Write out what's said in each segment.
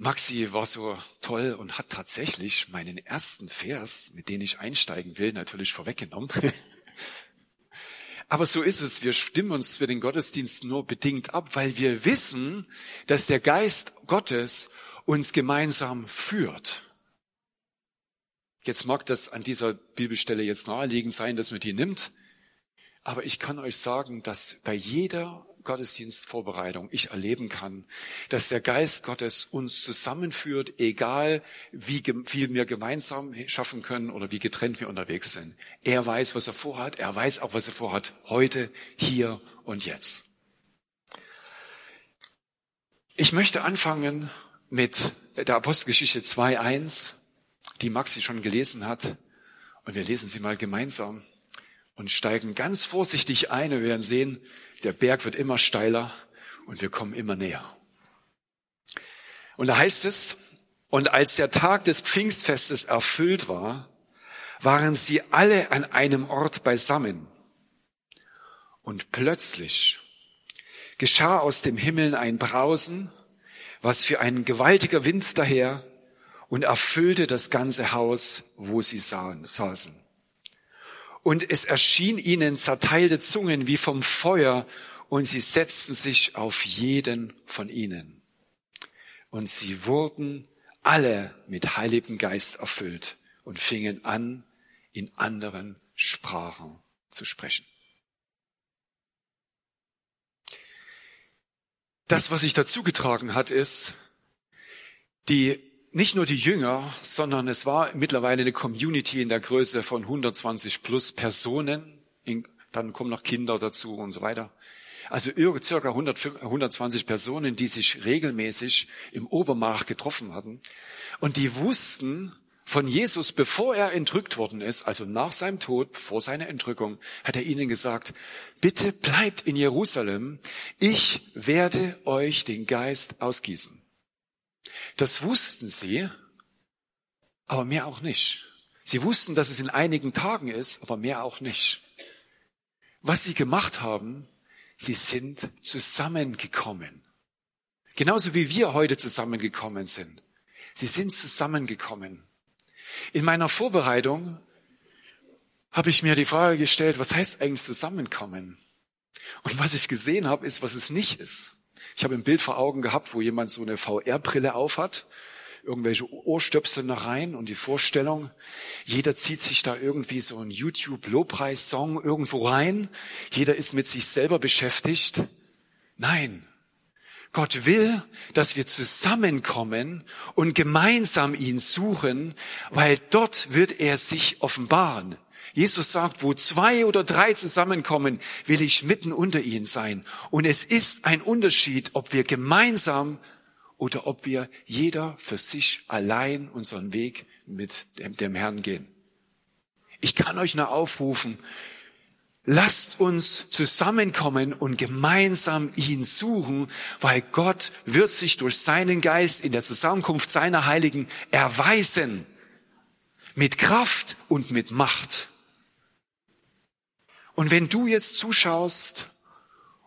Maxi war so toll und hat tatsächlich meinen ersten Vers, mit dem ich einsteigen will, natürlich vorweggenommen. Aber so ist es. Wir stimmen uns für den Gottesdienst nur bedingt ab, weil wir wissen, dass der Geist Gottes uns gemeinsam führt. Jetzt mag das an dieser Bibelstelle jetzt naheliegend sein, dass man die nimmt. Aber ich kann euch sagen, dass bei jeder Gottesdienstvorbereitung ich erleben kann, dass der Geist Gottes uns zusammenführt, egal wie viel wir gemeinsam schaffen können oder wie getrennt wir unterwegs sind. Er weiß, was er vorhat. Er weiß auch, was er vorhat heute, hier und jetzt. Ich möchte anfangen mit der Apostelgeschichte 2.1, die Maxi schon gelesen hat. Und wir lesen sie mal gemeinsam und steigen ganz vorsichtig ein. Wir werden sehen, der Berg wird immer steiler und wir kommen immer näher. Und da heißt es, und als der Tag des Pfingstfestes erfüllt war, waren sie alle an einem Ort beisammen. Und plötzlich geschah aus dem Himmel ein Brausen, was für ein gewaltiger Wind daher und erfüllte das ganze Haus, wo sie saßen und es erschien ihnen zerteilte Zungen wie vom Feuer und sie setzten sich auf jeden von ihnen. Und sie wurden alle mit Heiligem Geist erfüllt und fingen an, in anderen Sprachen zu sprechen. Das, was sich dazu getragen hat, ist, die nicht nur die Jünger, sondern es war mittlerweile eine Community in der Größe von 120 plus Personen. Dann kommen noch Kinder dazu und so weiter. Also circa 100, 120 Personen, die sich regelmäßig im Obermach getroffen hatten. Und die wussten von Jesus, bevor er entrückt worden ist, also nach seinem Tod, vor seiner Entrückung, hat er ihnen gesagt, bitte bleibt in Jerusalem, ich werde euch den Geist ausgießen. Das wussten sie, aber mehr auch nicht. Sie wussten, dass es in einigen Tagen ist, aber mehr auch nicht. Was sie gemacht haben, sie sind zusammengekommen. Genauso wie wir heute zusammengekommen sind. Sie sind zusammengekommen. In meiner Vorbereitung habe ich mir die Frage gestellt, was heißt eigentlich zusammenkommen? Und was ich gesehen habe, ist, was es nicht ist. Ich habe ein Bild vor Augen gehabt, wo jemand so eine VR-Brille aufhat, irgendwelche Ohrstöpsel noch rein und die Vorstellung, jeder zieht sich da irgendwie so einen YouTube-Lobpreis-Song irgendwo rein, jeder ist mit sich selber beschäftigt. Nein, Gott will, dass wir zusammenkommen und gemeinsam ihn suchen, weil dort wird er sich offenbaren. Jesus sagt, wo zwei oder drei zusammenkommen, will ich mitten unter ihnen sein. Und es ist ein Unterschied, ob wir gemeinsam oder ob wir jeder für sich allein unseren Weg mit dem, dem Herrn gehen. Ich kann euch nur aufrufen, lasst uns zusammenkommen und gemeinsam ihn suchen, weil Gott wird sich durch seinen Geist in der Zusammenkunft seiner Heiligen erweisen. Mit Kraft und mit Macht. Und wenn du jetzt zuschaust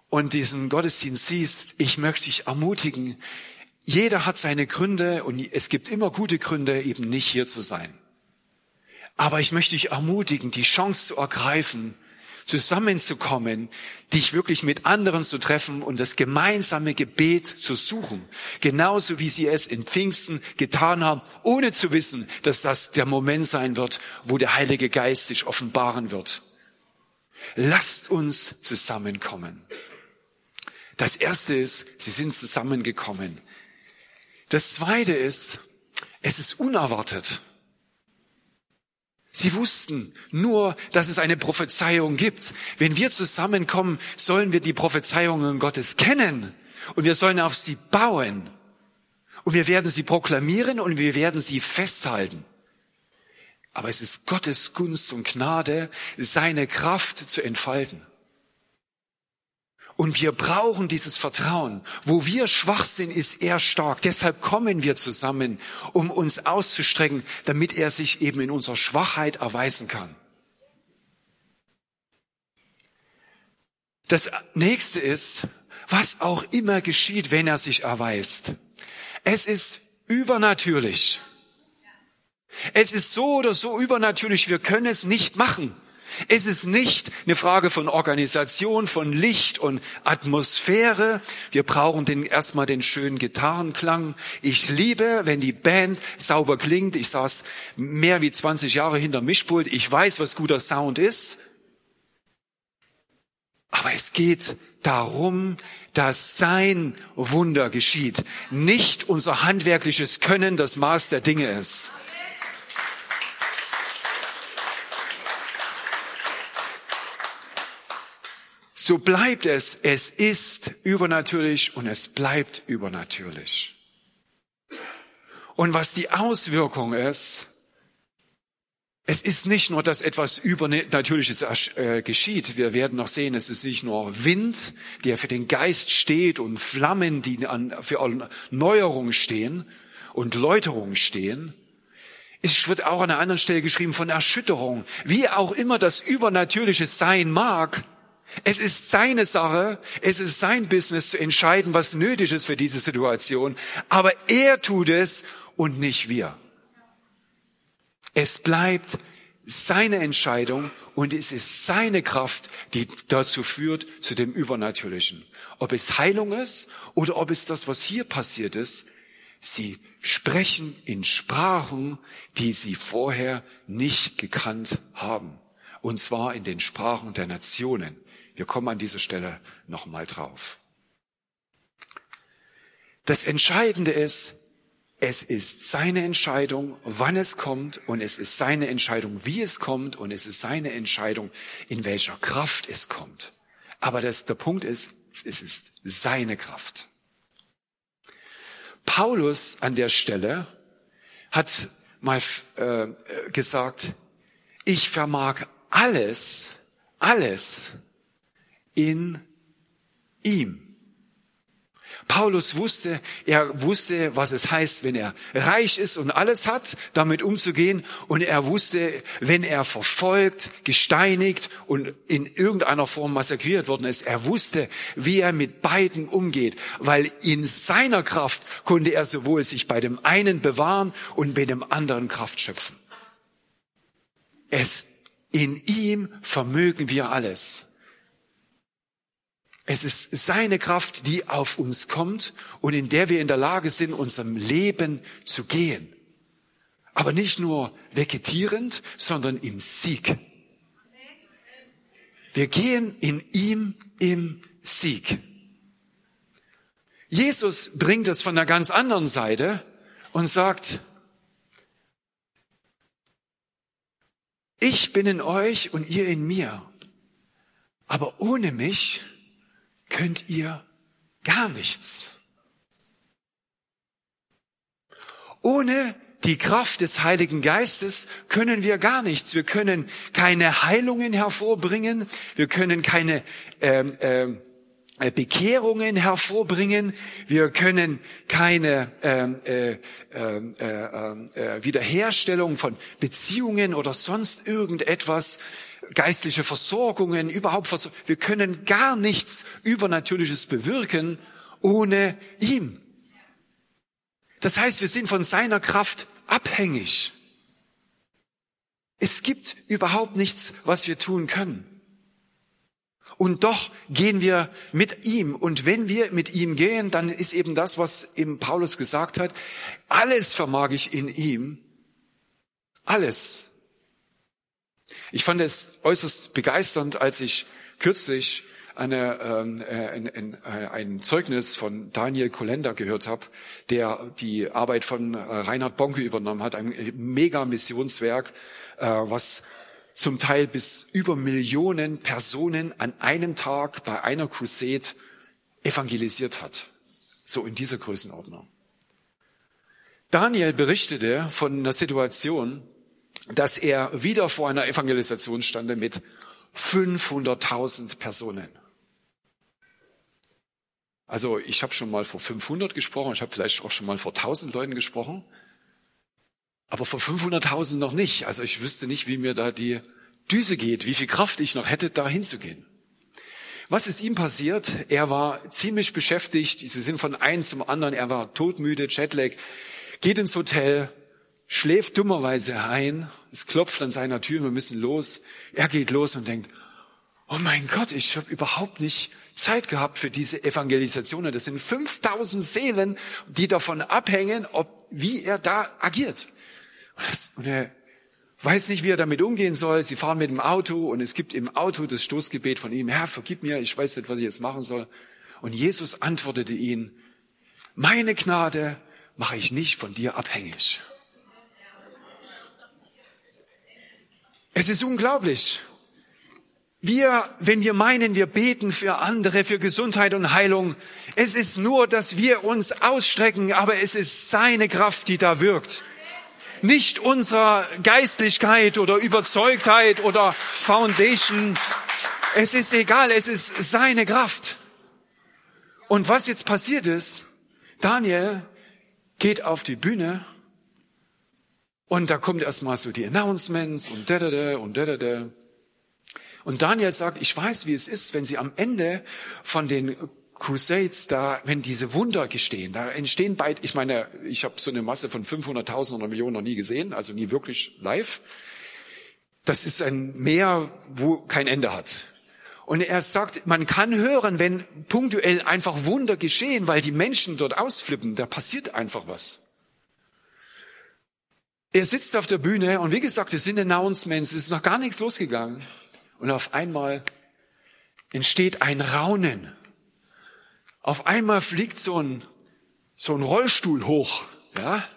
und diesen Gottesdienst siehst, ich möchte dich ermutigen, jeder hat seine Gründe und es gibt immer gute Gründe, eben nicht hier zu sein. Aber ich möchte dich ermutigen, die Chance zu ergreifen, zusammenzukommen, dich wirklich mit anderen zu treffen und das gemeinsame Gebet zu suchen. Genauso wie sie es in Pfingsten getan haben, ohne zu wissen, dass das der Moment sein wird, wo der Heilige Geist sich offenbaren wird. Lasst uns zusammenkommen. Das erste ist, sie sind zusammengekommen. Das zweite ist, es ist unerwartet. Sie wussten nur, dass es eine Prophezeiung gibt. Wenn wir zusammenkommen, sollen wir die Prophezeiungen Gottes kennen und wir sollen auf sie bauen. Und wir werden sie proklamieren und wir werden sie festhalten. Aber es ist Gottes Gunst und Gnade, seine Kraft zu entfalten. Und wir brauchen dieses Vertrauen. Wo wir schwach sind, ist er stark. Deshalb kommen wir zusammen, um uns auszustrecken, damit er sich eben in unserer Schwachheit erweisen kann. Das nächste ist, was auch immer geschieht, wenn er sich erweist. Es ist übernatürlich. Es ist so oder so übernatürlich, wir können es nicht machen. Es ist nicht eine Frage von Organisation, von Licht und Atmosphäre. Wir brauchen den, erstmal den schönen Gitarrenklang. Ich liebe, wenn die Band sauber klingt. Ich saß mehr wie 20 Jahre hinter Mischpult. Ich weiß, was guter Sound ist. Aber es geht darum, dass sein Wunder geschieht. Nicht unser handwerkliches Können das Maß der Dinge ist. So bleibt es. Es ist übernatürlich und es bleibt übernatürlich. Und was die Auswirkung ist, es ist nicht nur, dass etwas Übernatürliches äh, geschieht. Wir werden noch sehen, es ist nicht nur Wind, der für den Geist steht und Flammen, die für Neuerung stehen und Läuterung stehen. Es wird auch an einer anderen Stelle geschrieben von Erschütterung. Wie auch immer das Übernatürliche sein mag, es ist seine Sache, es ist sein Business zu entscheiden, was nötig ist für diese Situation, aber er tut es und nicht wir. Es bleibt seine Entscheidung und es ist seine Kraft, die dazu führt, zu dem Übernatürlichen. Ob es Heilung ist oder ob es das, was hier passiert ist, sie sprechen in Sprachen, die sie vorher nicht gekannt haben. Und zwar in den Sprachen der Nationen. Wir kommen an dieser Stelle nochmal drauf. Das Entscheidende ist, es ist seine Entscheidung, wann es kommt und es ist seine Entscheidung, wie es kommt und es ist seine Entscheidung, in welcher Kraft es kommt. Aber das, der Punkt ist, es ist seine Kraft. Paulus an der Stelle hat mal äh, gesagt, ich vermag alles, alles in ihm. Paulus wusste, er wusste, was es heißt, wenn er reich ist und alles hat, damit umzugehen. Und er wusste, wenn er verfolgt, gesteinigt und in irgendeiner Form massakriert worden ist, er wusste, wie er mit beiden umgeht, weil in seiner Kraft konnte er sowohl sich bei dem einen bewahren und bei dem anderen Kraft schöpfen. Es, in ihm vermögen wir alles. Es ist seine Kraft, die auf uns kommt und in der wir in der Lage sind, unserem Leben zu gehen. Aber nicht nur vegetierend, sondern im Sieg. Wir gehen in ihm im Sieg. Jesus bringt es von der ganz anderen Seite und sagt, ich bin in euch und ihr in mir. Aber ohne mich könnt ihr gar nichts. Ohne die Kraft des Heiligen Geistes können wir gar nichts. Wir können keine Heilungen hervorbringen. Wir können keine ähm, ähm, äh, Bekehrungen hervorbringen. Wir können keine ähm, äh, ähm, äh, äh, äh, Wiederherstellung von Beziehungen oder sonst irgendetwas geistliche Versorgungen, überhaupt Versorgung. Wir können gar nichts Übernatürliches bewirken ohne ihm. Das heißt, wir sind von seiner Kraft abhängig. Es gibt überhaupt nichts, was wir tun können. Und doch gehen wir mit ihm. Und wenn wir mit ihm gehen, dann ist eben das, was eben Paulus gesagt hat, alles vermag ich in ihm. Alles. Ich fand es äußerst begeisternd, als ich kürzlich eine, ähm, äh, ein, ein, äh, ein Zeugnis von Daniel Kolender gehört habe, der die Arbeit von äh, Reinhard Bonke übernommen hat, ein mega Missionswerk, äh, was zum Teil bis über Millionen Personen an einem Tag bei einer Crusade evangelisiert hat. So in dieser Größenordnung. Daniel berichtete von einer Situation, dass er wieder vor einer Evangelisation stande mit 500.000 Personen. Also ich habe schon mal vor 500 gesprochen, ich habe vielleicht auch schon mal vor 1000 Leuten gesprochen, aber vor 500.000 noch nicht. Also ich wüsste nicht, wie mir da die Düse geht, wie viel Kraft ich noch hätte, da hinzugehen. Was ist ihm passiert? Er war ziemlich beschäftigt. Sie sind von einem zum anderen. Er war todmüde, Jetlag geht ins Hotel, schläft dummerweise ein, es klopft an seiner Tür, wir müssen los. Er geht los und denkt, oh mein Gott, ich habe überhaupt nicht Zeit gehabt für diese Evangelisation. Das sind 5000 Seelen, die davon abhängen, ob, wie er da agiert. Und er weiß nicht, wie er damit umgehen soll. Sie fahren mit dem Auto und es gibt im Auto das Stoßgebet von ihm, Herr, vergib mir, ich weiß nicht, was ich jetzt machen soll. Und Jesus antwortete ihn, meine Gnade mache ich nicht von dir abhängig. Es ist unglaublich. Wir, wenn wir meinen, wir beten für andere, für Gesundheit und Heilung, es ist nur, dass wir uns ausstrecken, aber es ist seine Kraft, die da wirkt. Nicht unserer Geistlichkeit oder Überzeugtheit oder Foundation. Es ist egal, es ist seine Kraft. Und was jetzt passiert ist, Daniel geht auf die Bühne und da kommt erstmal so die Announcements und da, da, da und da, da, da. Und Daniel sagt, ich weiß, wie es ist, wenn sie am Ende von den Crusades da, wenn diese Wunder gestehen, da entstehen beide, ich meine, ich habe so eine Masse von 500.000 oder Millionen noch nie gesehen, also nie wirklich live. Das ist ein Meer, wo kein Ende hat. Und er sagt, man kann hören, wenn punktuell einfach Wunder geschehen, weil die Menschen dort ausflippen, da passiert einfach was. Er sitzt auf der Bühne und wie gesagt, es sind Announcements, es ist noch gar nichts losgegangen. Und auf einmal entsteht ein Raunen. Auf einmal fliegt so ein, so ein Rollstuhl hoch, ja.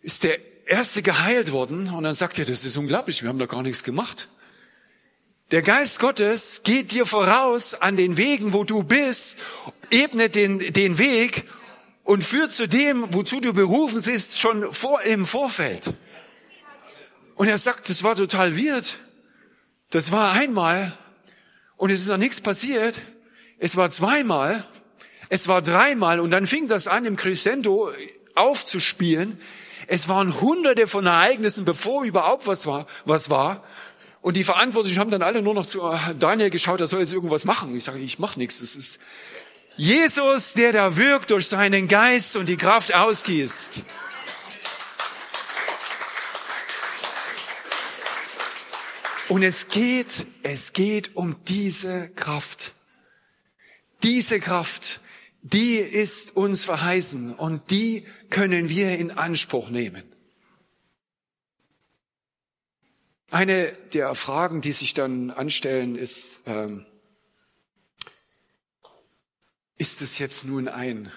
Ist der erste geheilt worden und dann sagt er, das ist unglaublich, wir haben da gar nichts gemacht. Der Geist Gottes geht dir voraus an den Wegen, wo du bist, ebnet den, den Weg und führt zu dem, wozu du berufen bist, schon vor, im Vorfeld. Und er sagt, das war total weird. Das war einmal und es ist noch nichts passiert. Es war zweimal, es war dreimal und dann fing das an, im Crescendo aufzuspielen. Es waren hunderte von Ereignissen, bevor überhaupt was war, was war. Und die Verantwortlichen haben dann alle nur noch zu Daniel geschaut, er soll jetzt irgendwas machen. Ich sage, ich mache nichts. Das ist Jesus, der da wirkt durch seinen Geist und die Kraft ausgießt. Und es geht, es geht um diese Kraft. Diese Kraft, die ist uns verheißen und die können wir in Anspruch nehmen. Eine der Fragen, die sich dann anstellen, ist, ähm, ist es jetzt nun ein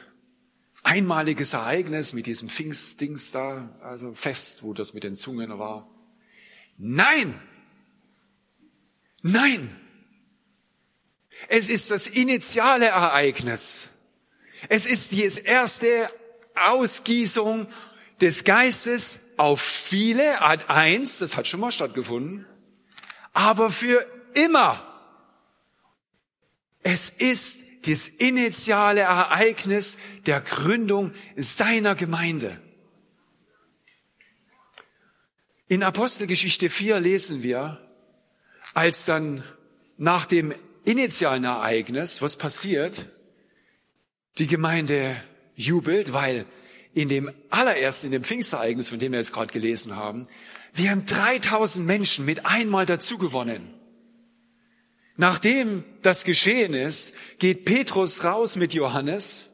einmaliges Ereignis mit diesem Pfingstdings da, also Fest, wo das mit den Zungen war? Nein! Nein! Es ist das initiale Ereignis. Es ist die erste Ausgießung des Geistes auf viele, Art eins, das hat schon mal stattgefunden, aber für immer. Es ist das initiale Ereignis der Gründung seiner Gemeinde. In Apostelgeschichte 4 lesen wir, als dann nach dem initialen Ereignis, was passiert, die Gemeinde jubelt, weil in dem allerersten, in dem Pfingstereignis, von dem wir jetzt gerade gelesen haben, wir haben 3000 Menschen mit einmal dazu gewonnen. Nachdem das geschehen ist, geht Petrus raus mit Johannes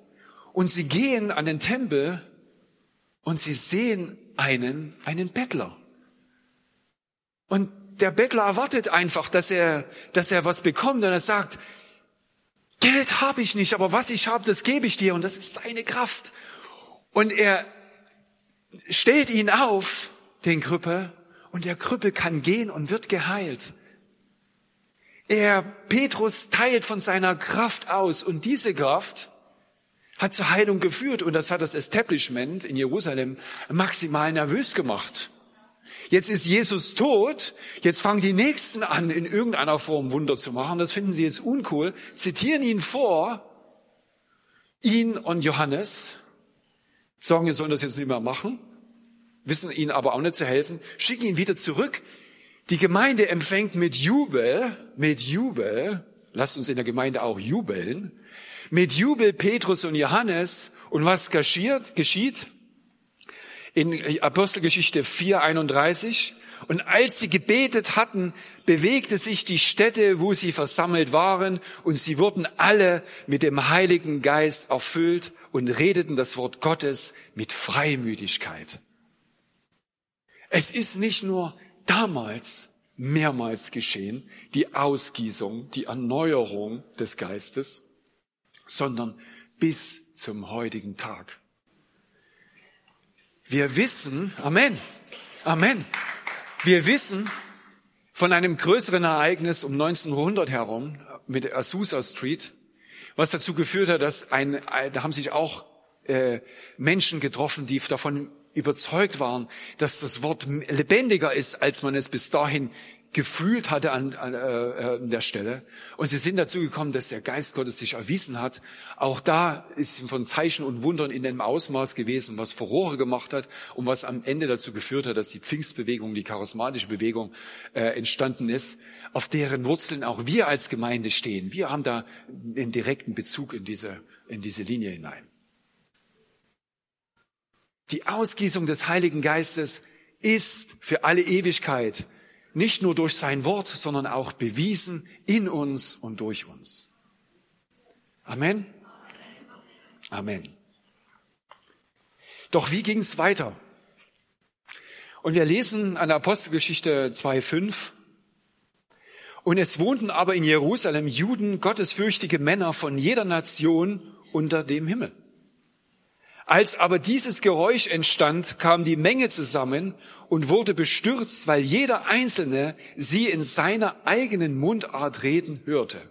und sie gehen an den Tempel und sie sehen einen, einen Bettler. Und der Bettler erwartet einfach, dass er, dass er was bekommt und er sagt, Geld habe ich nicht, aber was ich habe, das gebe ich dir und das ist seine Kraft. Und er stellt ihn auf, den Krüppel, und der Krüppel kann gehen und wird geheilt. Er, Petrus teilt von seiner Kraft aus. Und diese Kraft hat zur Heilung geführt. Und das hat das Establishment in Jerusalem maximal nervös gemacht. Jetzt ist Jesus tot, jetzt fangen die Nächsten an, in irgendeiner Form Wunder zu machen. Das finden sie jetzt uncool, zitieren ihn vor, ihn und Johannes, sagen, wir sollen das jetzt nicht mehr machen, wissen ihnen aber auch nicht zu helfen, schicken ihn wieder zurück. Die Gemeinde empfängt mit Jubel, mit Jubel, lasst uns in der Gemeinde auch jubeln, mit Jubel Petrus und Johannes. Und was geschieht? geschieht? In Apostelgeschichte 4, 31. Und als sie gebetet hatten, bewegte sich die Stätte, wo sie versammelt waren, und sie wurden alle mit dem Heiligen Geist erfüllt und redeten das Wort Gottes mit Freimütigkeit. Es ist nicht nur damals mehrmals geschehen, die Ausgießung, die Erneuerung des Geistes, sondern bis zum heutigen Tag. Wir wissen, Amen, Amen, wir wissen von einem größeren Ereignis um 1900 herum mit Azusa Street, was dazu geführt hat, dass ein, da haben sich auch äh, Menschen getroffen, die davon überzeugt waren, dass das Wort lebendiger ist, als man es bis dahin gefühlt hatte an, an, äh, an der Stelle. Und sie sind dazu gekommen, dass der Geist Gottes sich erwiesen hat. Auch da ist von Zeichen und Wundern in einem Ausmaß gewesen, was Furore gemacht hat und was am Ende dazu geführt hat, dass die Pfingstbewegung, die charismatische Bewegung äh, entstanden ist, auf deren Wurzeln auch wir als Gemeinde stehen. Wir haben da einen direkten Bezug in diese, in diese Linie hinein. Die Ausgießung des Heiligen Geistes ist für alle Ewigkeit nicht nur durch sein Wort, sondern auch bewiesen in uns und durch uns. Amen. Amen. Doch wie ging es weiter? Und wir lesen an der Apostelgeschichte 2.5. Und es wohnten aber in Jerusalem Juden, gottesfürchtige Männer von jeder Nation unter dem Himmel. Als aber dieses Geräusch entstand, kam die Menge zusammen und wurde bestürzt, weil jeder Einzelne sie in seiner eigenen Mundart reden hörte.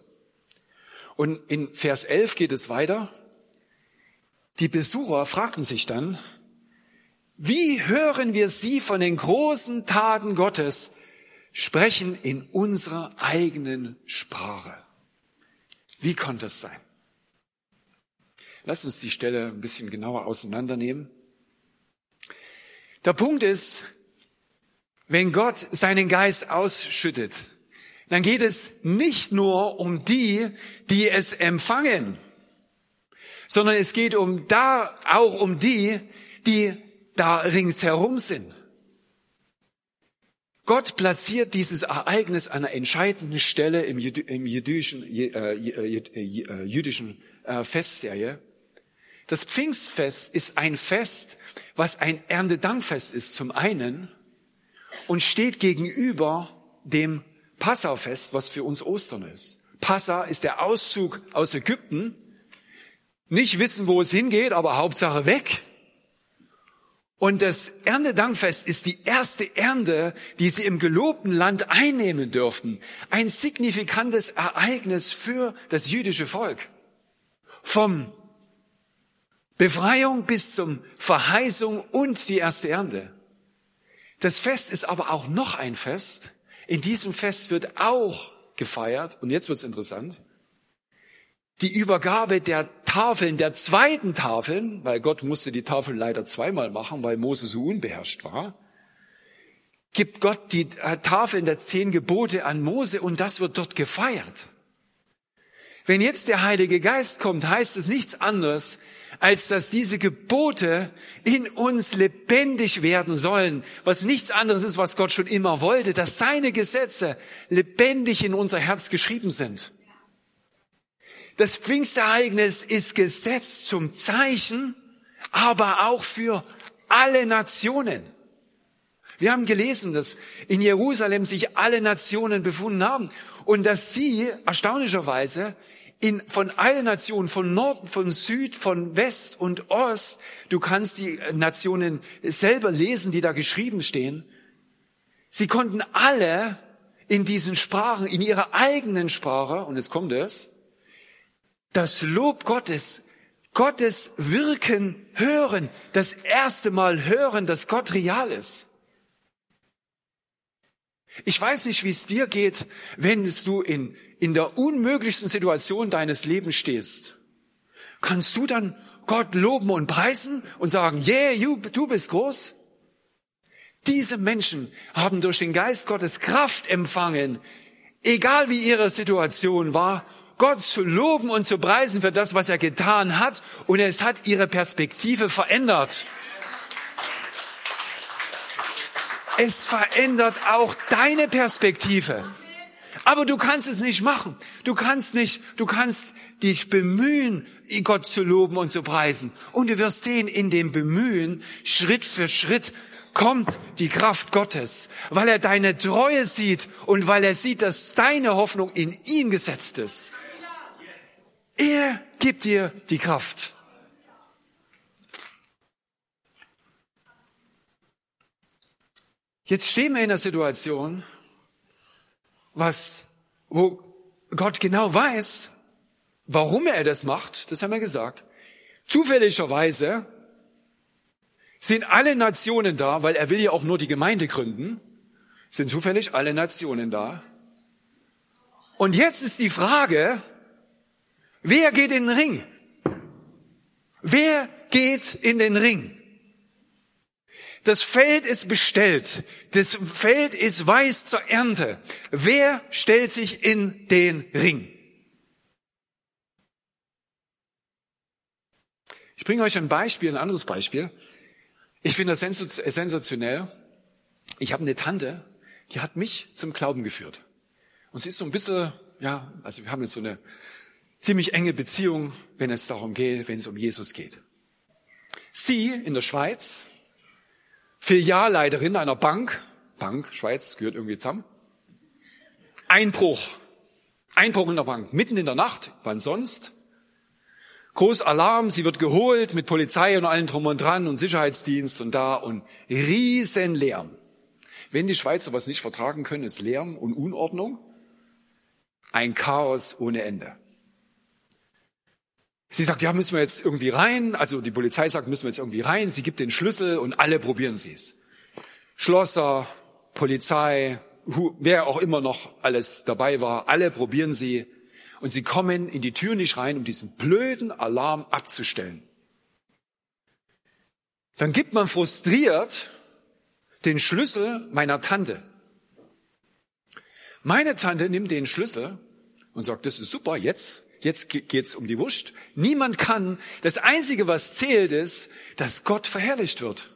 Und in Vers 11 geht es weiter. Die Besucher fragten sich dann, wie hören wir sie von den großen Taten Gottes sprechen in unserer eigenen Sprache? Wie konnte es sein? Lass uns die Stelle ein bisschen genauer auseinandernehmen. Der Punkt ist, wenn Gott seinen Geist ausschüttet, dann geht es nicht nur um die, die es empfangen, sondern es geht um da auch um die, die da ringsherum sind. Gott platziert dieses Ereignis an einer entscheidenden Stelle im jüdischen, äh, äh, jüdischen äh, Festserie. Das Pfingstfest ist ein Fest, was ein Erntedankfest ist zum einen und steht gegenüber dem Passafest, was für uns Ostern ist. Passa ist der Auszug aus Ägypten. Nicht wissen, wo es hingeht, aber Hauptsache weg. Und das Erntedankfest ist die erste Ernte, die sie im gelobten Land einnehmen dürften. Ein signifikantes Ereignis für das jüdische Volk. Vom Befreiung bis zum Verheißung und die erste Ernte. Das Fest ist aber auch noch ein Fest. In diesem Fest wird auch gefeiert, und jetzt wird's interessant, die Übergabe der Tafeln, der zweiten Tafeln, weil Gott musste die Tafeln leider zweimal machen, weil Mose so unbeherrscht war, gibt Gott die Tafeln der zehn Gebote an Mose und das wird dort gefeiert. Wenn jetzt der Heilige Geist kommt, heißt es nichts anderes, als dass diese Gebote in uns lebendig werden sollen, was nichts anderes ist, was Gott schon immer wollte, dass seine Gesetze lebendig in unser Herz geschrieben sind. Das Pfingstereignis ist gesetzt zum Zeichen, aber auch für alle Nationen. Wir haben gelesen, dass in Jerusalem sich alle Nationen befunden haben und dass sie erstaunlicherweise in, von allen Nationen, von Norden, von Süd, von West und Ost. Du kannst die Nationen selber lesen, die da geschrieben stehen. Sie konnten alle in diesen Sprachen, in ihrer eigenen Sprache, und jetzt kommt es, das Lob Gottes, Gottes Wirken hören, das erste Mal hören, dass Gott real ist. Ich weiß nicht, wie es dir geht, wenn du in, in der unmöglichsten Situation deines Lebens stehst. Kannst du dann Gott loben und preisen und sagen, yeah, you, du bist groß? Diese Menschen haben durch den Geist Gottes Kraft empfangen, egal wie ihre Situation war, Gott zu loben und zu preisen für das, was er getan hat. Und es hat ihre Perspektive verändert. Es verändert auch deine Perspektive. Aber du kannst es nicht machen. Du kannst nicht, du kannst dich bemühen, Gott zu loben und zu preisen. Und du wirst sehen, in dem Bemühen, Schritt für Schritt, kommt die Kraft Gottes, weil er deine Treue sieht und weil er sieht, dass deine Hoffnung in ihn gesetzt ist. Er gibt dir die Kraft. Jetzt stehen wir in einer Situation, was, wo Gott genau weiß, warum er das macht, das haben wir gesagt. Zufälligerweise sind alle Nationen da, weil er will ja auch nur die Gemeinde gründen, sind zufällig alle Nationen da. Und jetzt ist die Frage, wer geht in den Ring? Wer geht in den Ring? Das Feld ist bestellt. Das Feld ist weiß zur Ernte. Wer stellt sich in den Ring? Ich bringe euch ein Beispiel, ein anderes Beispiel. Ich finde das sensationell. Ich habe eine Tante, die hat mich zum Glauben geführt. Und sie ist so ein bisschen, ja, also wir haben jetzt so eine ziemlich enge Beziehung, wenn es darum geht, wenn es um Jesus geht. Sie in der Schweiz Filialleiterin einer Bank, Bank, Schweiz, gehört irgendwie zusammen. Einbruch. Einbruch in der Bank, mitten in der Nacht, wann sonst? Groß Alarm, sie wird geholt mit Polizei und allen drum und dran und Sicherheitsdienst und da und riesen Lärm. Wenn die Schweizer was nicht vertragen können, ist Lärm und Unordnung. Ein Chaos ohne Ende. Sie sagt, ja, müssen wir jetzt irgendwie rein. Also die Polizei sagt, müssen wir jetzt irgendwie rein. Sie gibt den Schlüssel und alle probieren sie es. Schlosser, Polizei, wer auch immer noch alles dabei war, alle probieren sie. Und sie kommen in die Tür nicht rein, um diesen blöden Alarm abzustellen. Dann gibt man frustriert den Schlüssel meiner Tante. Meine Tante nimmt den Schlüssel und sagt, das ist super, jetzt Jetzt geht's um die Wurst. Niemand kann. Das Einzige, was zählt, ist, dass Gott verherrlicht wird.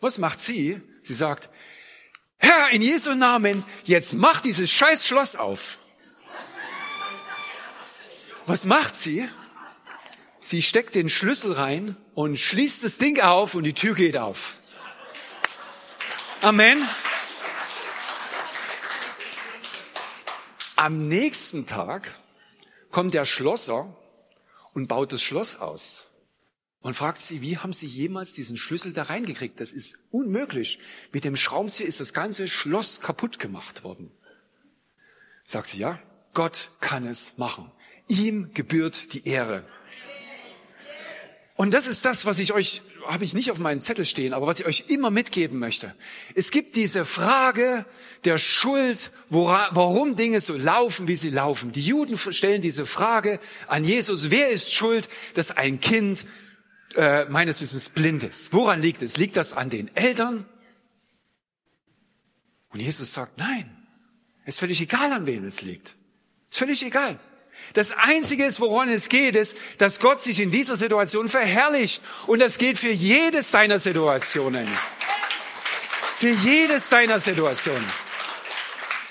Was macht sie? Sie sagt, Herr, in Jesu Namen, jetzt mach dieses scheiß Schloss auf. Was macht sie? Sie steckt den Schlüssel rein und schließt das Ding auf und die Tür geht auf. Amen. Am nächsten Tag kommt der Schlosser und baut das Schloss aus und fragt sie, wie haben Sie jemals diesen Schlüssel da reingekriegt? Das ist unmöglich. Mit dem Schraubenzieher ist das ganze Schloss kaputt gemacht worden. Sagt sie, ja, Gott kann es machen. Ihm gebührt die Ehre. Und das ist das, was ich euch, habe ich nicht auf meinem Zettel stehen, aber was ich euch immer mitgeben möchte. Es gibt diese Frage der Schuld, wora, warum Dinge so laufen, wie sie laufen. Die Juden stellen diese Frage an Jesus, wer ist schuld, dass ein Kind äh, meines Wissens blind ist? Woran liegt es? Liegt das an den Eltern? Und Jesus sagt, nein, es ist völlig egal, an wem es liegt. Es ist völlig egal. Das Einzige ist, woran es geht, ist, dass Gott sich in dieser Situation verherrlicht. Und das geht für jedes deiner Situationen. Für jedes deiner Situationen.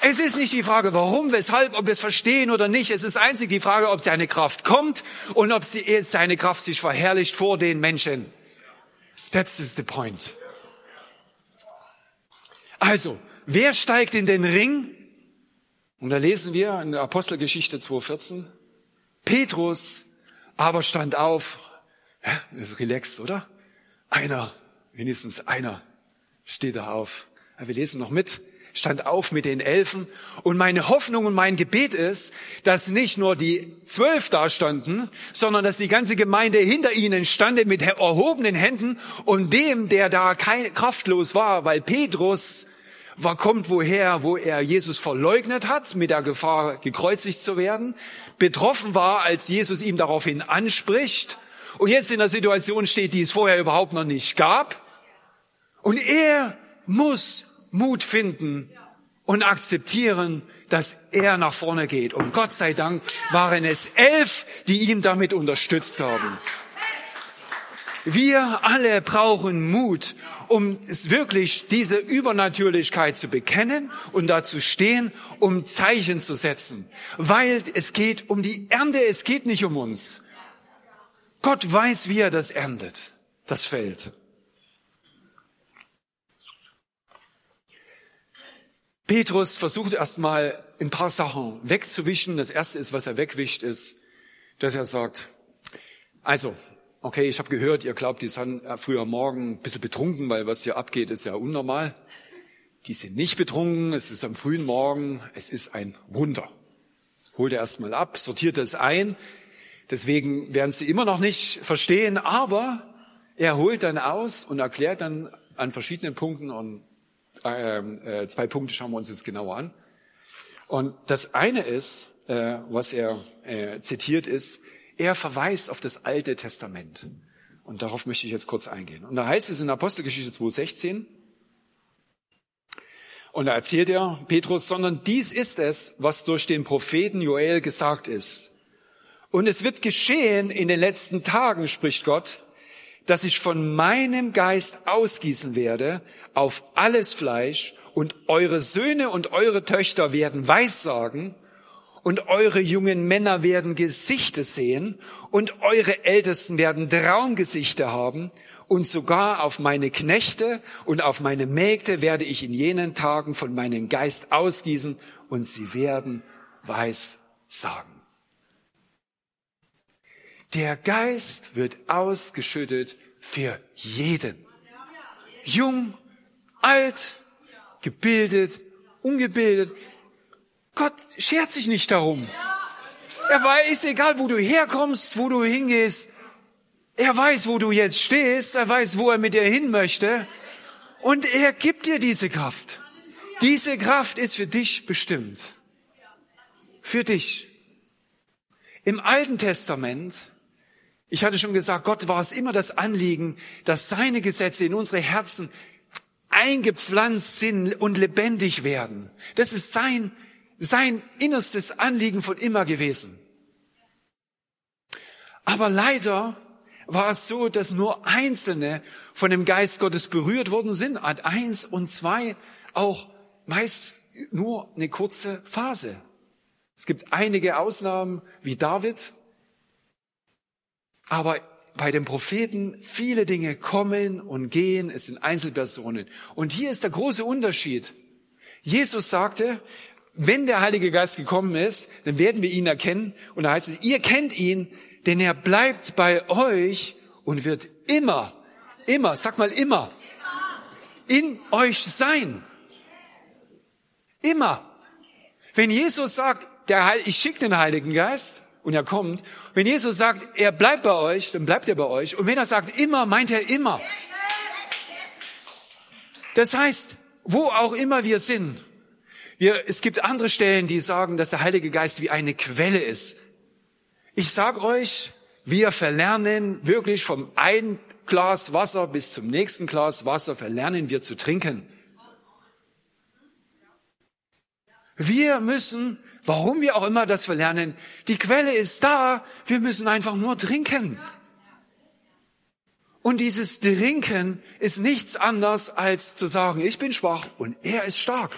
Es ist nicht die Frage, warum, weshalb, ob wir es verstehen oder nicht. Es ist einzig die Frage, ob seine Kraft kommt und ob sie, seine Kraft sich verherrlicht vor den Menschen. That's the point. Also, wer steigt in den Ring? Und da lesen wir in der Apostelgeschichte 2,14, Petrus aber stand auf, ja, ist relaxed, oder? Einer, wenigstens einer steht da auf. Wir lesen noch mit, stand auf mit den Elfen. Und meine Hoffnung und mein Gebet ist, dass nicht nur die zwölf da standen, sondern dass die ganze Gemeinde hinter ihnen stande mit erhobenen Händen und dem, der da kein, kraftlos war, weil Petrus war, kommt woher, wo er Jesus verleugnet hat, mit der Gefahr gekreuzigt zu werden, betroffen war, als Jesus ihm daraufhin anspricht und jetzt in der Situation steht, die es vorher überhaupt noch nicht gab. Und er muss Mut finden und akzeptieren, dass er nach vorne geht. Und Gott sei Dank waren es elf, die ihm damit unterstützt haben. Wir alle brauchen Mut, um wirklich diese Übernatürlichkeit zu bekennen und dazu stehen, um Zeichen zu setzen. Weil es geht um die Ernte, es geht nicht um uns. Gott weiß, wie er das erntet, das Feld. Petrus versucht erstmal ein paar Sachen wegzuwischen. Das erste ist, was er wegwischt, ist, dass er sagt, also, okay, ich habe gehört, ihr glaubt, die sind früher Morgen ein bisschen betrunken, weil was hier abgeht, ist ja unnormal. Die sind nicht betrunken, es ist am frühen Morgen, es ist ein Wunder. Holt er erstmal ab, sortiert es ein. Deswegen werden sie immer noch nicht verstehen, aber er holt dann aus und erklärt dann an verschiedenen Punkten und äh, äh, zwei Punkte schauen wir uns jetzt genauer an. Und das eine ist, äh, was er äh, zitiert ist, er verweist auf das Alte Testament. Und darauf möchte ich jetzt kurz eingehen. Und da heißt es in Apostelgeschichte 2,16, und da erzählt er Petrus, sondern dies ist es, was durch den Propheten Joel gesagt ist. Und es wird geschehen in den letzten Tagen, spricht Gott, dass ich von meinem Geist ausgießen werde auf alles Fleisch und eure Söhne und eure Töchter werden Weissagen und eure jungen Männer werden Gesichter sehen und eure Ältesten werden Traumgesichter haben und sogar auf meine Knechte und auf meine Mägde werde ich in jenen Tagen von meinem Geist ausgießen und sie werden Weissagen. Der Geist wird ausgeschüttet für jeden. Jung, alt, gebildet, ungebildet. Gott schert sich nicht darum. Er weiß, egal wo du herkommst, wo du hingehst, er weiß, wo du jetzt stehst, er weiß, wo er mit dir hin möchte und er gibt dir diese Kraft. Diese Kraft ist für dich bestimmt. Für dich. Im Alten Testament ich hatte schon gesagt, Gott war es immer das Anliegen, dass seine Gesetze in unsere Herzen eingepflanzt sind und lebendig werden. Das ist sein, sein innerstes Anliegen von immer gewesen. Aber leider war es so, dass nur Einzelne von dem Geist Gottes berührt worden sind, Art eins und zwei auch meist nur eine kurze Phase. Es gibt einige Ausnahmen wie David, aber bei den Propheten viele Dinge kommen und gehen, es sind Einzelpersonen. Und hier ist der große Unterschied. Jesus sagte, wenn der Heilige Geist gekommen ist, dann werden wir ihn erkennen. Und da heißt es, ihr kennt ihn, denn er bleibt bei euch und wird immer, immer, sag mal immer, in euch sein. Immer. Wenn Jesus sagt, der Heil, ich schicke den Heiligen Geist, und er kommt. Wenn Jesus sagt, er bleibt bei euch, dann bleibt er bei euch. Und wenn er sagt immer, meint er immer. Das heißt, wo auch immer wir sind, wir, es gibt andere Stellen, die sagen, dass der Heilige Geist wie eine Quelle ist. Ich sag euch, wir verlernen wirklich vom einen Glas Wasser bis zum nächsten Glas Wasser, verlernen wir zu trinken. Wir müssen Warum wir auch immer das verlernen, die Quelle ist da, wir müssen einfach nur trinken. Und dieses Trinken ist nichts anderes als zu sagen, ich bin schwach und er ist stark.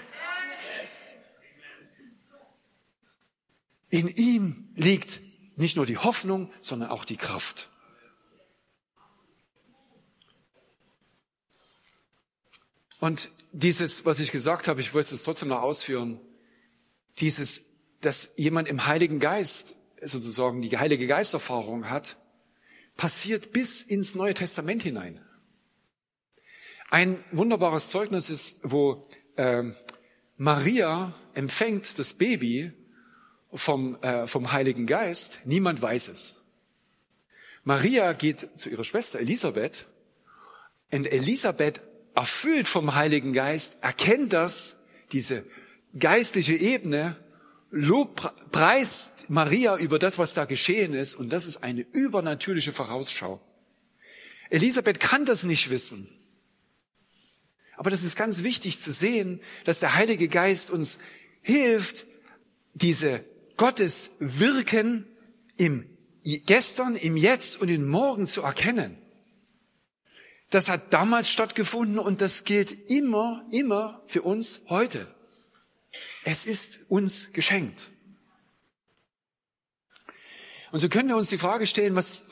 In ihm liegt nicht nur die Hoffnung, sondern auch die Kraft. Und dieses, was ich gesagt habe, ich wollte es trotzdem noch ausführen, dieses dass jemand im Heiligen Geist sozusagen die Heilige Geisterfahrung hat, passiert bis ins Neue Testament hinein. Ein wunderbares Zeugnis ist, wo äh, Maria empfängt das Baby vom, äh, vom Heiligen Geist. Niemand weiß es. Maria geht zu ihrer Schwester Elisabeth und Elisabeth, erfüllt vom Heiligen Geist, erkennt das, diese geistliche Ebene Lob preist Maria über das, was da geschehen ist, und das ist eine übernatürliche Vorausschau. Elisabeth kann das nicht wissen. Aber das ist ganz wichtig zu sehen, dass der Heilige Geist uns hilft, diese Gottes Wirken im Gestern, im Jetzt und im Morgen zu erkennen. Das hat damals stattgefunden und das gilt immer, immer für uns heute. Es ist uns geschenkt. Und so können wir uns die Frage stellen, was,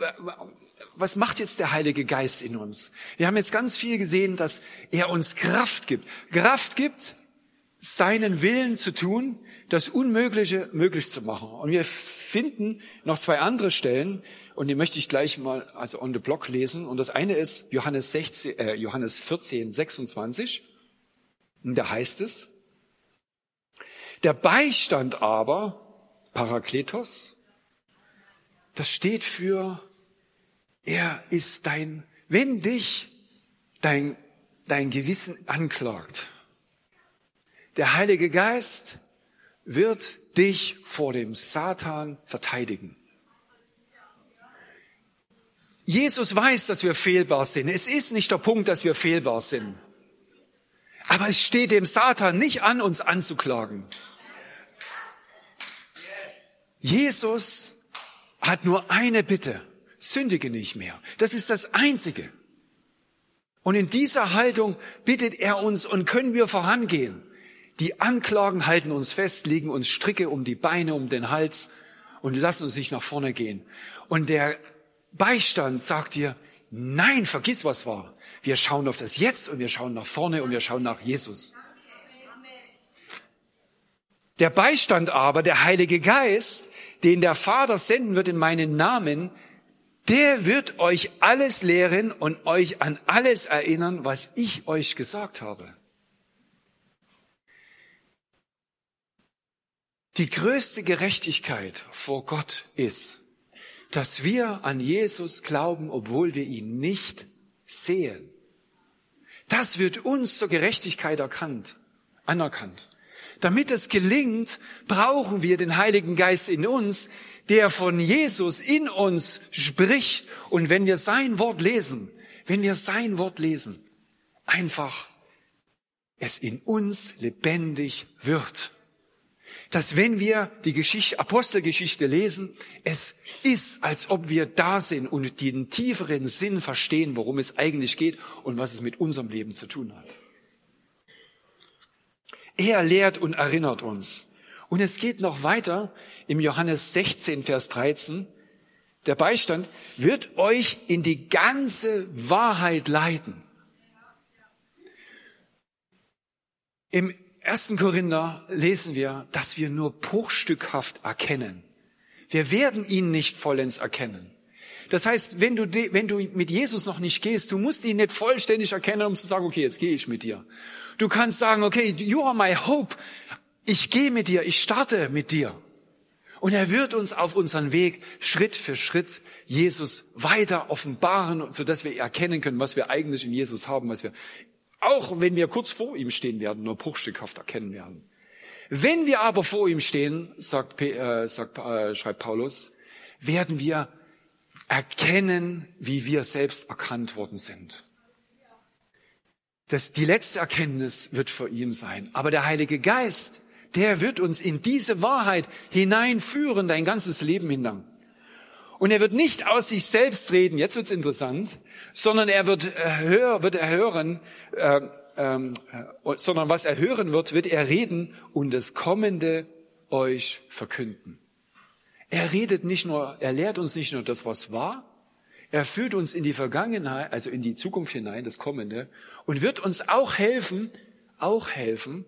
was macht jetzt der Heilige Geist in uns? Wir haben jetzt ganz viel gesehen, dass er uns Kraft gibt. Kraft gibt, seinen Willen zu tun, das Unmögliche möglich zu machen. Und wir finden noch zwei andere Stellen, und die möchte ich gleich mal also on the block lesen. Und das eine ist Johannes, 16, äh, Johannes 14, 26. Und da heißt es, der Beistand aber, Parakletos, das steht für, er ist dein, wenn dich dein, dein Gewissen anklagt, der Heilige Geist wird dich vor dem Satan verteidigen. Jesus weiß, dass wir fehlbar sind. Es ist nicht der Punkt, dass wir fehlbar sind. Aber es steht dem Satan nicht an, uns anzuklagen. Jesus hat nur eine Bitte. Sündige nicht mehr. Das ist das Einzige. Und in dieser Haltung bittet er uns und können wir vorangehen. Die Anklagen halten uns fest, legen uns Stricke um die Beine, um den Hals und lassen uns nicht nach vorne gehen. Und der Beistand sagt dir, nein, vergiss was war. Wir schauen auf das Jetzt und wir schauen nach vorne und wir schauen nach Jesus. Der Beistand aber, der Heilige Geist, den der Vater senden wird in meinen Namen, der wird euch alles lehren und euch an alles erinnern, was ich euch gesagt habe. Die größte Gerechtigkeit vor Gott ist, dass wir an Jesus glauben, obwohl wir ihn nicht sehen. Das wird uns zur Gerechtigkeit erkannt, anerkannt. Damit es gelingt, brauchen wir den Heiligen Geist in uns, der von Jesus in uns spricht. Und wenn wir sein Wort lesen, wenn wir sein Wort lesen, einfach es in uns lebendig wird dass wenn wir die Geschichte, Apostelgeschichte lesen, es ist, als ob wir da sind und den tieferen Sinn verstehen, worum es eigentlich geht und was es mit unserem Leben zu tun hat. Er lehrt und erinnert uns. Und es geht noch weiter im Johannes 16, Vers 13. Der Beistand wird euch in die ganze Wahrheit leiten. Im 1. Korinther lesen wir, dass wir nur bruchstückhaft erkennen. Wir werden ihn nicht vollends erkennen. Das heißt, wenn du, wenn du mit Jesus noch nicht gehst, du musst ihn nicht vollständig erkennen, um zu sagen, okay, jetzt gehe ich mit dir. Du kannst sagen, okay, you are my hope. Ich gehe mit dir, ich starte mit dir. Und er wird uns auf unseren Weg Schritt für Schritt Jesus weiter offenbaren, sodass wir erkennen können, was wir eigentlich in Jesus haben, was wir auch wenn wir kurz vor ihm stehen werden, nur bruchstückhaft erkennen werden. Wenn wir aber vor ihm stehen, sagt, äh, sagt, äh, schreibt Paulus, werden wir erkennen, wie wir selbst erkannt worden sind. Das, die letzte Erkenntnis wird vor ihm sein. Aber der Heilige Geist, der wird uns in diese Wahrheit hineinführen, dein ganzes Leben hindern. Und er wird nicht aus sich selbst reden, jetzt wird's interessant, sondern er wird, äh, hör, wird er hören, äh, ähm, äh, sondern was er hören wird, wird er reden und das Kommende euch verkünden. Er redet nicht nur, er lehrt uns nicht nur das, was war, er führt uns in die Vergangenheit, also in die Zukunft hinein, das Kommende, und wird uns auch helfen, auch helfen,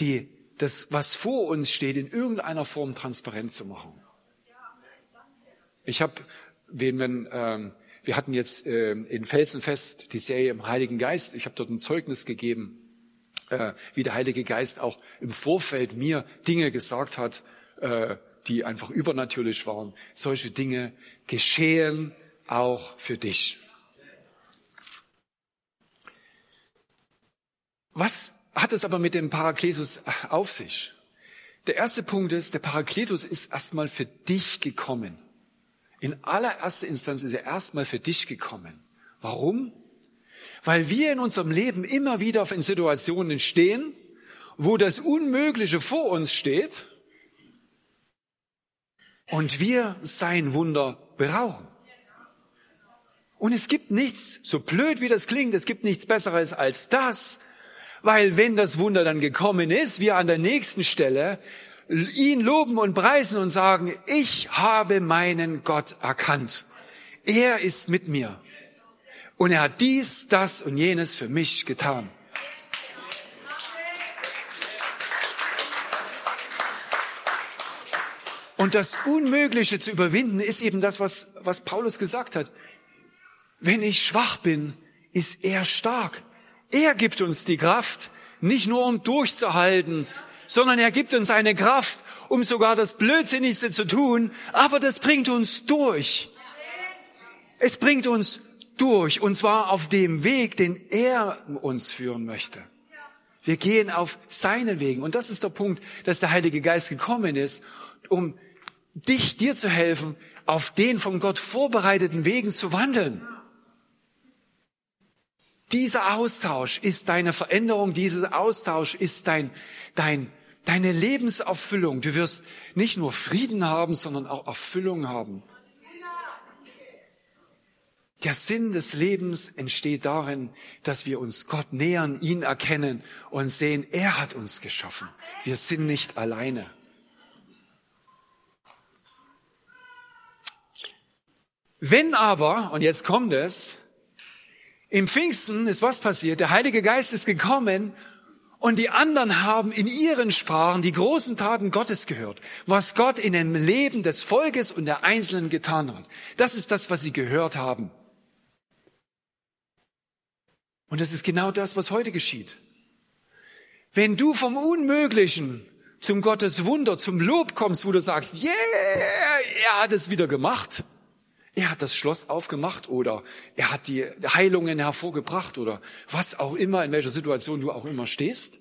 die, das, was vor uns steht, in irgendeiner Form transparent zu machen. Ich habe, wenn man, ähm, wir hatten jetzt äh, in Felsenfest die Serie im Heiligen Geist. Ich habe dort ein Zeugnis gegeben, äh, wie der Heilige Geist auch im Vorfeld mir Dinge gesagt hat, äh, die einfach übernatürlich waren. Solche Dinge geschehen auch für dich. Was hat es aber mit dem Parakletus auf sich? Der erste Punkt ist, der Parakletus ist erstmal für dich gekommen. In allererster Instanz ist er erstmal für dich gekommen. Warum? Weil wir in unserem Leben immer wieder in Situationen stehen, wo das Unmögliche vor uns steht und wir sein Wunder brauchen. Und es gibt nichts, so blöd wie das klingt, es gibt nichts Besseres als das, weil wenn das Wunder dann gekommen ist, wir an der nächsten Stelle ihn loben und preisen und sagen, ich habe meinen Gott erkannt. Er ist mit mir. Und er hat dies, das und jenes für mich getan. Und das Unmögliche zu überwinden ist eben das, was, was Paulus gesagt hat. Wenn ich schwach bin, ist er stark. Er gibt uns die Kraft, nicht nur um durchzuhalten, sondern er gibt uns eine Kraft, um sogar das Blödsinnigste zu tun, aber das bringt uns durch. Es bringt uns durch, und zwar auf dem Weg, den er uns führen möchte. Wir gehen auf seinen Wegen. Und das ist der Punkt, dass der Heilige Geist gekommen ist, um dich, dir zu helfen, auf den von Gott vorbereiteten Wegen zu wandeln. Dieser Austausch ist deine Veränderung, dieser Austausch ist dein, dein, deine Lebenserfüllung. Du wirst nicht nur Frieden haben, sondern auch Erfüllung haben. Der Sinn des Lebens entsteht darin, dass wir uns Gott nähern, ihn erkennen und sehen, er hat uns geschaffen. Wir sind nicht alleine. Wenn aber, und jetzt kommt es, im Pfingsten ist was passiert? Der Heilige Geist ist gekommen und die anderen haben in ihren Sprachen die großen Taten Gottes gehört, was Gott in dem Leben des Volkes und der Einzelnen getan hat. Das ist das, was sie gehört haben. Und das ist genau das, was heute geschieht. Wenn du vom Unmöglichen zum Gottes Wunder, zum Lob kommst, wo du sagst, yeah, er hat es wieder gemacht, er hat das Schloss aufgemacht oder er hat die Heilungen hervorgebracht oder was auch immer, in welcher Situation du auch immer stehst,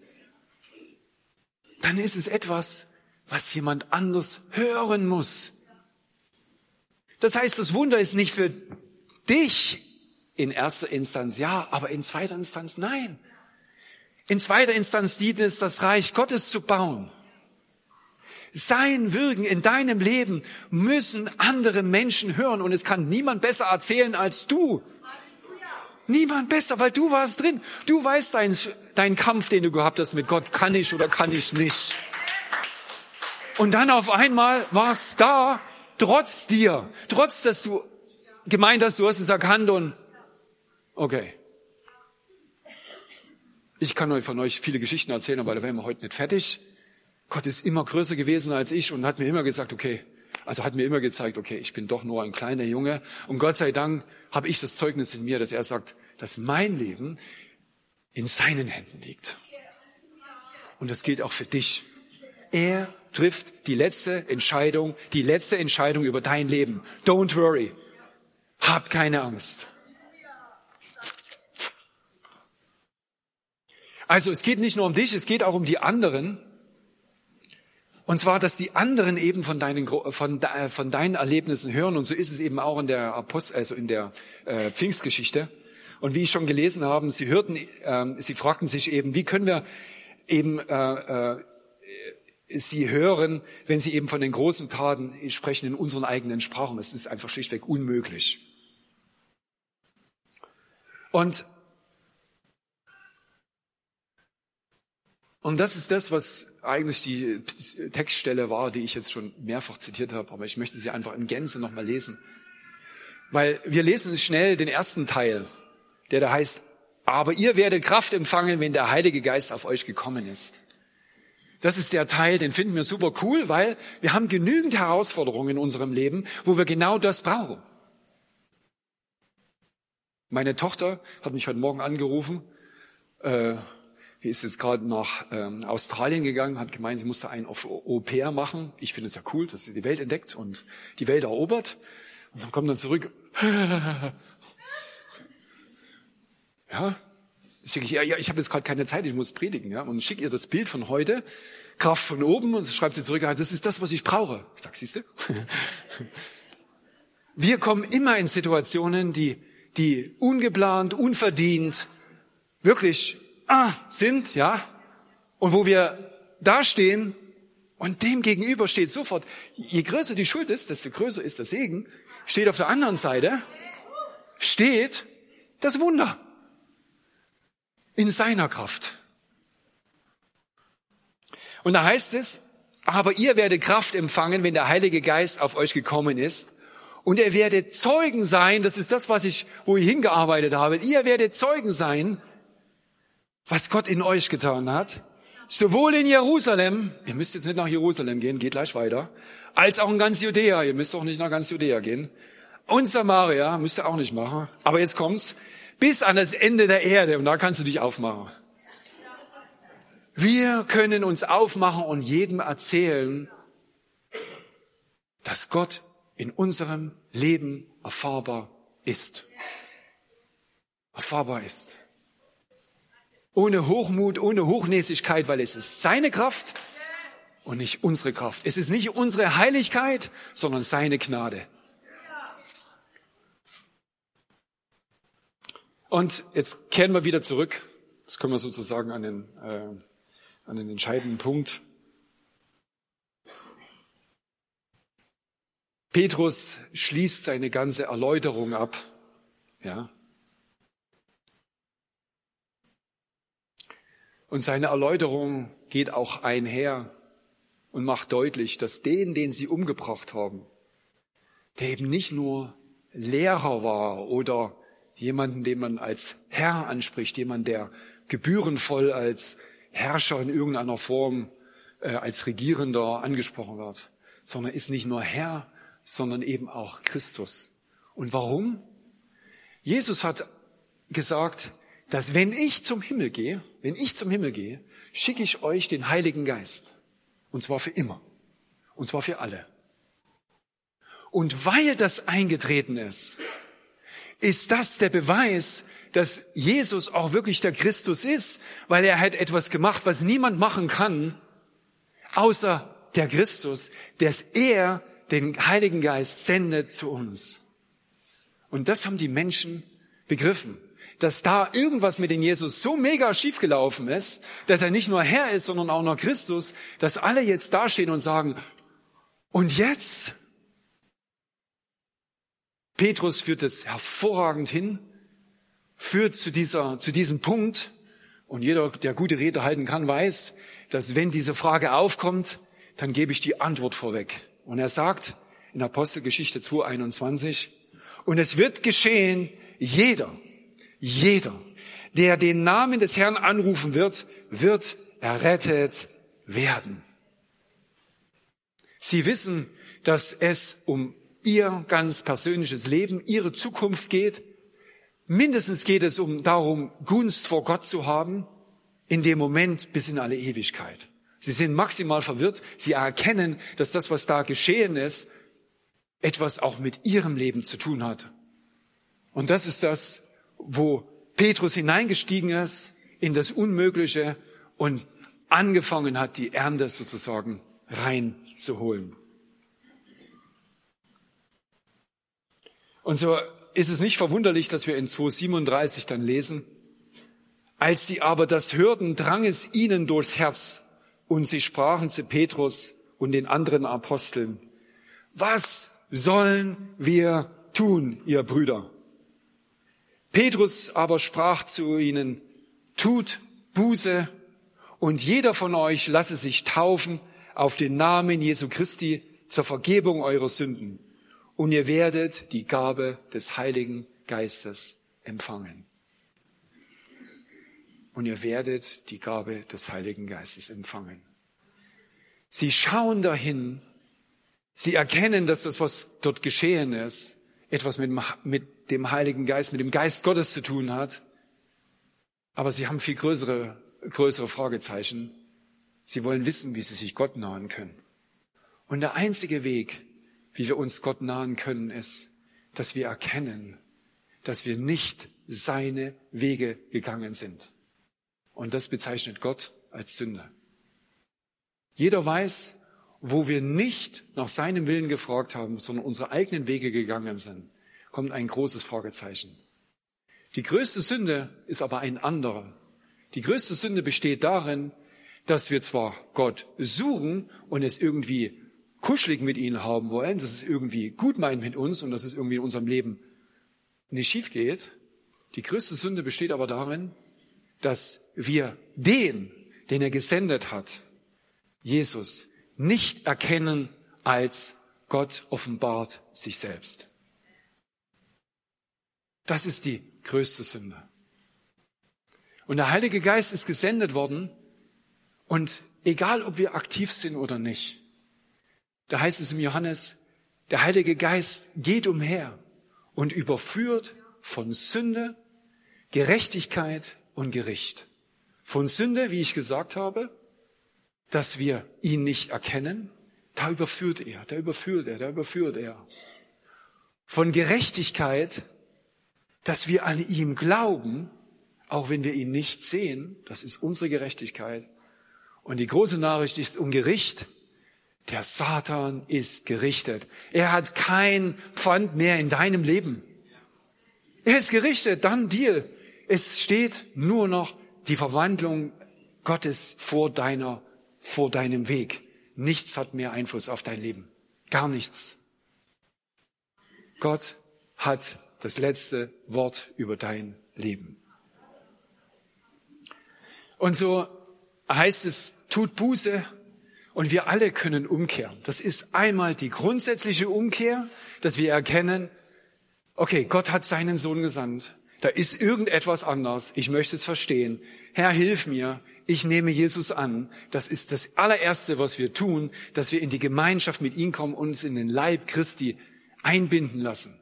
dann ist es etwas, was jemand anders hören muss. Das heißt, das Wunder ist nicht für dich in erster Instanz ja, aber in zweiter Instanz nein. In zweiter Instanz dient es, das Reich Gottes zu bauen. Sein Wirken in deinem Leben müssen andere Menschen hören und es kann niemand besser erzählen als du. Niemand besser, weil du warst drin. Du weißt deinen dein Kampf, den du gehabt hast mit Gott, kann ich oder kann ich nicht. Und dann auf einmal war es da, trotz dir, trotz dass du gemeint hast, du hast es erkannt und okay. Ich kann euch von euch viele Geschichten erzählen, aber da wären wir heute nicht fertig. Gott ist immer größer gewesen als ich und hat mir immer gesagt, okay, also hat mir immer gezeigt, okay, ich bin doch nur ein kleiner Junge. Und Gott sei Dank habe ich das Zeugnis in mir, dass er sagt, dass mein Leben in seinen Händen liegt. Und das gilt auch für dich. Er trifft die letzte Entscheidung, die letzte Entscheidung über dein Leben. Don't worry. Hab keine Angst. Also es geht nicht nur um dich, es geht auch um die anderen. Und zwar, dass die anderen eben von deinen, von, von deinen Erlebnissen hören. Und so ist es eben auch in der Apost, also in der äh, Pfingstgeschichte. Und wie ich schon gelesen habe, sie hörten, äh, sie fragten sich eben, wie können wir eben äh, äh, sie hören, wenn sie eben von den großen Taten sprechen in unseren eigenen Sprachen. Es ist einfach schlichtweg unmöglich. Und Und das ist das, was eigentlich die Textstelle war, die ich jetzt schon mehrfach zitiert habe, aber ich möchte sie einfach in Gänze nochmal lesen. Weil wir lesen schnell den ersten Teil, der da heißt, aber ihr werdet Kraft empfangen, wenn der Heilige Geist auf euch gekommen ist. Das ist der Teil, den finden wir super cool, weil wir haben genügend Herausforderungen in unserem Leben, wo wir genau das brauchen. Meine Tochter hat mich heute Morgen angerufen, äh, die ist jetzt gerade nach ähm, Australien gegangen, hat gemeint, sie musste ein Au-pair machen. Ich finde es ja cool, dass sie die Welt entdeckt und die Welt erobert. Und dann kommt dann zurück. ja, ich, ja, ja, ich habe jetzt gerade keine Zeit, ich muss predigen, ja, und schicke ihr das Bild von heute, Kraft von oben, und schreibt sie zurück, das ist das, was ich brauche. Ich sag, siehste? Wir kommen immer in Situationen, die, die ungeplant, unverdient, wirklich ah, sind, ja, und wo wir dastehen und dem gegenüber steht sofort, je größer die Schuld ist, desto größer ist der Segen, steht auf der anderen Seite, steht das Wunder in seiner Kraft. Und da heißt es, aber ihr werdet Kraft empfangen, wenn der Heilige Geist auf euch gekommen ist. Und ihr werdet Zeugen sein, das ist das, was ich, wo ich hingearbeitet habe. Ihr werdet Zeugen sein, was Gott in euch getan hat. Sowohl in Jerusalem, ihr müsst jetzt nicht nach Jerusalem gehen, geht gleich weiter, als auch in ganz Judäa, ihr müsst auch nicht nach ganz Judäa gehen. Und Samaria, müsst ihr auch nicht machen. Aber jetzt kommt's, bis an das Ende der Erde, und da kannst du dich aufmachen. Wir können uns aufmachen und jedem erzählen, dass Gott in unserem Leben erfahrbar ist. Erfahrbar ist. Ohne Hochmut, ohne Hochnäsigkeit, weil es ist seine Kraft und nicht unsere Kraft. Es ist nicht unsere Heiligkeit, sondern seine Gnade. Und jetzt kehren wir wieder zurück. Das können wir sozusagen an den, äh, an den entscheidenden Punkt. Petrus schließt seine ganze Erläuterung ab. Ja. Und seine Erläuterung geht auch einher und macht deutlich, dass den, den sie umgebracht haben, der eben nicht nur Lehrer war oder jemanden, den man als Herr anspricht, jemand, der gebührenvoll als Herrscher in irgendeiner Form, äh, als Regierender angesprochen wird, sondern ist nicht nur Herr, sondern eben auch Christus. Und warum? Jesus hat gesagt, dass wenn ich zum Himmel gehe, wenn ich zum Himmel gehe, schicke ich euch den Heiligen Geist. Und zwar für immer. Und zwar für alle. Und weil das eingetreten ist, ist das der Beweis, dass Jesus auch wirklich der Christus ist, weil er hat etwas gemacht, was niemand machen kann, außer der Christus, dass er den Heiligen Geist sendet zu uns. Und das haben die Menschen begriffen, dass da irgendwas mit dem Jesus so mega schiefgelaufen ist, dass er nicht nur Herr ist, sondern auch noch Christus, dass alle jetzt dastehen und sagen, und jetzt? Petrus führt es hervorragend hin, führt zu dieser, zu diesem Punkt. Und jeder, der gute Rede halten kann, weiß, dass wenn diese Frage aufkommt, dann gebe ich die Antwort vorweg. Und er sagt in Apostelgeschichte 2.21, und es wird geschehen, jeder, jeder, der den Namen des Herrn anrufen wird, wird errettet werden. Sie wissen, dass es um ihr ganz persönliches Leben, ihre Zukunft geht. Mindestens geht es um darum, Gunst vor Gott zu haben, in dem Moment bis in alle Ewigkeit. Sie sind maximal verwirrt. Sie erkennen, dass das, was da geschehen ist, etwas auch mit ihrem Leben zu tun hat. Und das ist das, wo Petrus hineingestiegen ist in das Unmögliche und angefangen hat, die Ernte sozusagen reinzuholen. Und so ist es nicht verwunderlich, dass wir in 237 dann lesen, als sie aber das hörten, drang es ihnen durchs Herz und sie sprachen zu Petrus und den anderen Aposteln, was sollen wir tun, ihr Brüder? Petrus aber sprach zu ihnen, tut Buße und jeder von euch lasse sich taufen auf den Namen Jesu Christi zur Vergebung eurer Sünden und ihr werdet die Gabe des Heiligen Geistes empfangen. Und ihr werdet die Gabe des Heiligen Geistes empfangen. Sie schauen dahin, sie erkennen, dass das, was dort geschehen ist, etwas mit, mit dem Heiligen Geist, mit dem Geist Gottes zu tun hat. Aber sie haben viel größere, größere Fragezeichen. Sie wollen wissen, wie sie sich Gott nahen können. Und der einzige Weg, wie wir uns Gott nahen können, ist, dass wir erkennen, dass wir nicht seine Wege gegangen sind. Und das bezeichnet Gott als Sünde. Jeder weiß, wo wir nicht nach seinem Willen gefragt haben, sondern unsere eigenen Wege gegangen sind, kommt ein großes Fragezeichen. Die größte Sünde ist aber ein anderer. Die größte Sünde besteht darin, dass wir zwar Gott suchen und es irgendwie kuschelig mit ihnen haben wollen, dass es irgendwie gut meint mit uns und dass es irgendwie in unserem Leben nicht schief geht. Die größte Sünde besteht aber darin, dass wir den, den er gesendet hat, Jesus, nicht erkennen als Gott offenbart sich selbst. Das ist die größte Sünde. Und der Heilige Geist ist gesendet worden und egal ob wir aktiv sind oder nicht, da heißt es im Johannes, der Heilige Geist geht umher und überführt von Sünde, Gerechtigkeit und Gericht. Von Sünde, wie ich gesagt habe, dass wir ihn nicht erkennen, da überführt er, da überführt er, da überführt er. Von Gerechtigkeit, dass wir an ihm glauben, auch wenn wir ihn nicht sehen, das ist unsere Gerechtigkeit. Und die große Nachricht ist um Gericht. Der Satan ist gerichtet. Er hat kein Pfand mehr in deinem Leben. Er ist gerichtet, dann Deal. Es steht nur noch die Verwandlung Gottes vor deiner, vor deinem Weg. Nichts hat mehr Einfluss auf dein Leben. Gar nichts. Gott hat das letzte Wort über dein Leben. Und so heißt es, tut Buße und wir alle können umkehren. Das ist einmal die grundsätzliche Umkehr, dass wir erkennen, okay, Gott hat seinen Sohn gesandt. Da ist irgendetwas anders. Ich möchte es verstehen. Herr, hilf mir ich nehme Jesus an. Das ist das allererste, was wir tun, dass wir in die Gemeinschaft mit ihm kommen, uns in den Leib Christi einbinden lassen.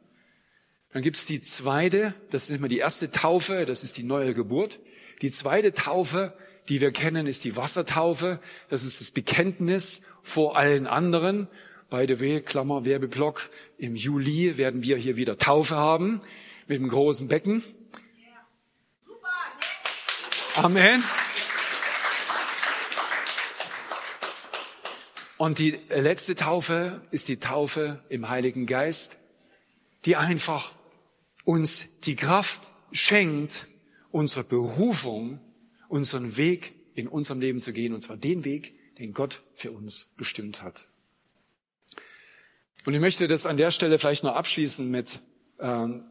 Dann gibt es die zweite, das nennt man die erste Taufe, das ist die neue Geburt. Die zweite Taufe, die wir kennen, ist die Wassertaufe. Das ist das Bekenntnis vor allen anderen. By the way, Klammer, Werbeblock, im Juli werden wir hier wieder Taufe haben mit einem großen Becken. Amen. Und die letzte Taufe ist die Taufe im Heiligen Geist, die einfach uns die Kraft schenkt, unsere Berufung, unseren Weg in unserem Leben zu gehen, und zwar den Weg, den Gott für uns bestimmt hat. Und ich möchte das an der Stelle vielleicht noch abschließen mit, ähm,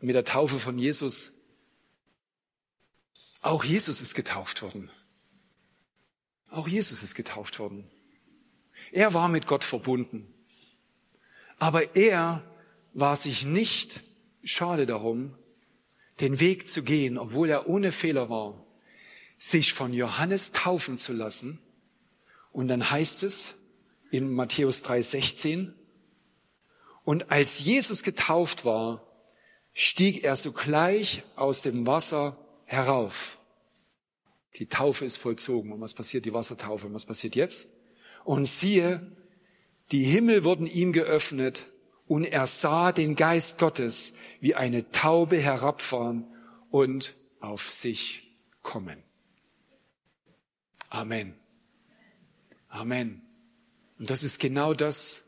mit der Taufe von Jesus. Auch Jesus ist getauft worden. Auch Jesus ist getauft worden. Er war mit Gott verbunden. Aber er war sich nicht schade darum, den Weg zu gehen, obwohl er ohne Fehler war, sich von Johannes taufen zu lassen. Und dann heißt es in Matthäus 3:16, und als Jesus getauft war, stieg er sogleich aus dem Wasser herauf. Die Taufe ist vollzogen. Und was passiert? Die Wassertaufe. Und was passiert jetzt? Und siehe, die Himmel wurden ihm geöffnet und er sah den Geist Gottes wie eine Taube herabfahren und auf sich kommen. Amen. Amen. Und das ist genau das,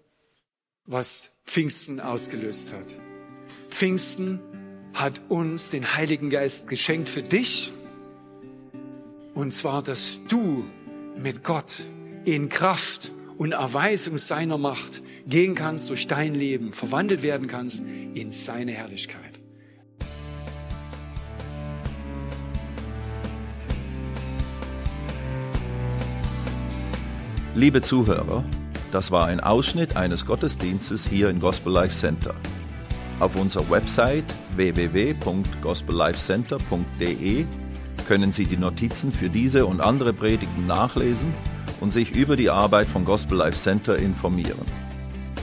was Pfingsten ausgelöst hat. Pfingsten hat uns den Heiligen Geist geschenkt für dich und zwar, dass du mit Gott in Kraft und Erweisung seiner Macht gehen kannst durch dein Leben, verwandelt werden kannst in seine Herrlichkeit. Liebe Zuhörer, das war ein Ausschnitt eines Gottesdienstes hier im Gospel Life Center. Auf unserer Website www.gospellifecenter.de können Sie die Notizen für diese und andere Predigten nachlesen und sich über die Arbeit von Gospel Life Center informieren.